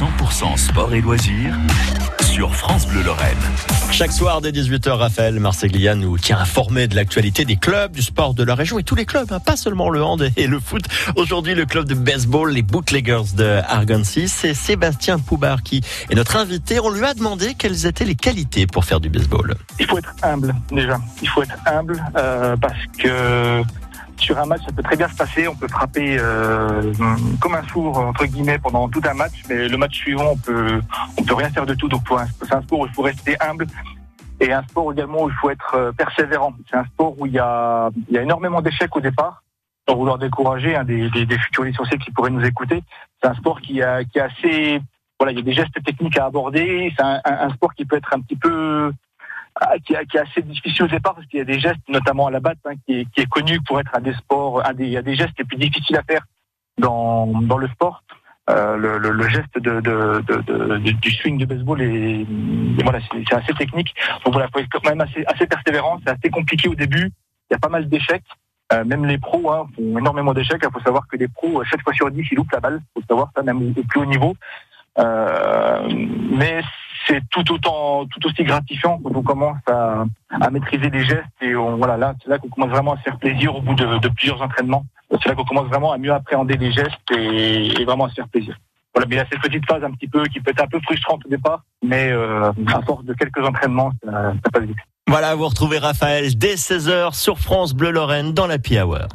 100% sport et loisirs sur France Bleu Lorraine. Chaque soir dès 18h, Raphaël Marceglia nous tient informé de l'actualité des clubs, du sport de la région et tous les clubs, hein, pas seulement le hand et le foot. Aujourd'hui, le club de baseball, les Bootleggers de Argoncy, c'est Sébastien Poubard qui est notre invité. On lui a demandé quelles étaient les qualités pour faire du baseball. Il faut être humble déjà. Il faut être humble euh, parce que sur un match, ça peut très bien se passer. On peut frapper euh, comme un sourd entre guillemets pendant tout un match, mais le match suivant, on peut on peut rien faire de tout. Donc c'est un sport où il faut rester humble et un sport également où il faut être euh, persévérant. C'est un sport où il y a il y a énormément d'échecs au départ. Sans vouloir décourager hein, des, des, futurs licenciés qui pourraient nous écouter, c'est un sport qui a qui assez voilà, il y a des gestes techniques à aborder. C'est un sport qui peut être un petit peu ah, qui, qui, est assez difficile au départ parce qu'il y a des gestes, notamment à la batte, hein, qui, est, qui, est, connu pour être un des sports, un des, il y a des gestes les plus difficiles à faire dans, dans le sport. Euh, le, le, le, geste de, de, de, du swing de baseball est, voilà, c'est assez technique. Donc voilà, faut être quand même assez, assez persévérant. C'est assez compliqué au début. Il y a pas mal d'échecs. Euh, même les pros hein, font énormément d'échecs. Il faut savoir que les pros, 7 fois sur 10, ils loupent la balle. Il faut savoir ça, même au, au plus haut niveau. Euh, mais c'est tout autant, tout aussi gratifiant quand on commence à, à maîtriser les gestes et on, voilà, là, c'est là qu'on commence vraiment à se faire plaisir au bout de, de plusieurs entraînements. C'est là qu'on commence vraiment à mieux appréhender les gestes et, et, vraiment à se faire plaisir. Voilà, mais il y a cette petite phase un petit peu qui peut être un peu frustrante au départ, mais euh, à force de quelques entraînements, ça, ça passe vite. Voilà, vous retrouvez Raphaël dès 16h sur France Bleu Lorraine dans la Hour.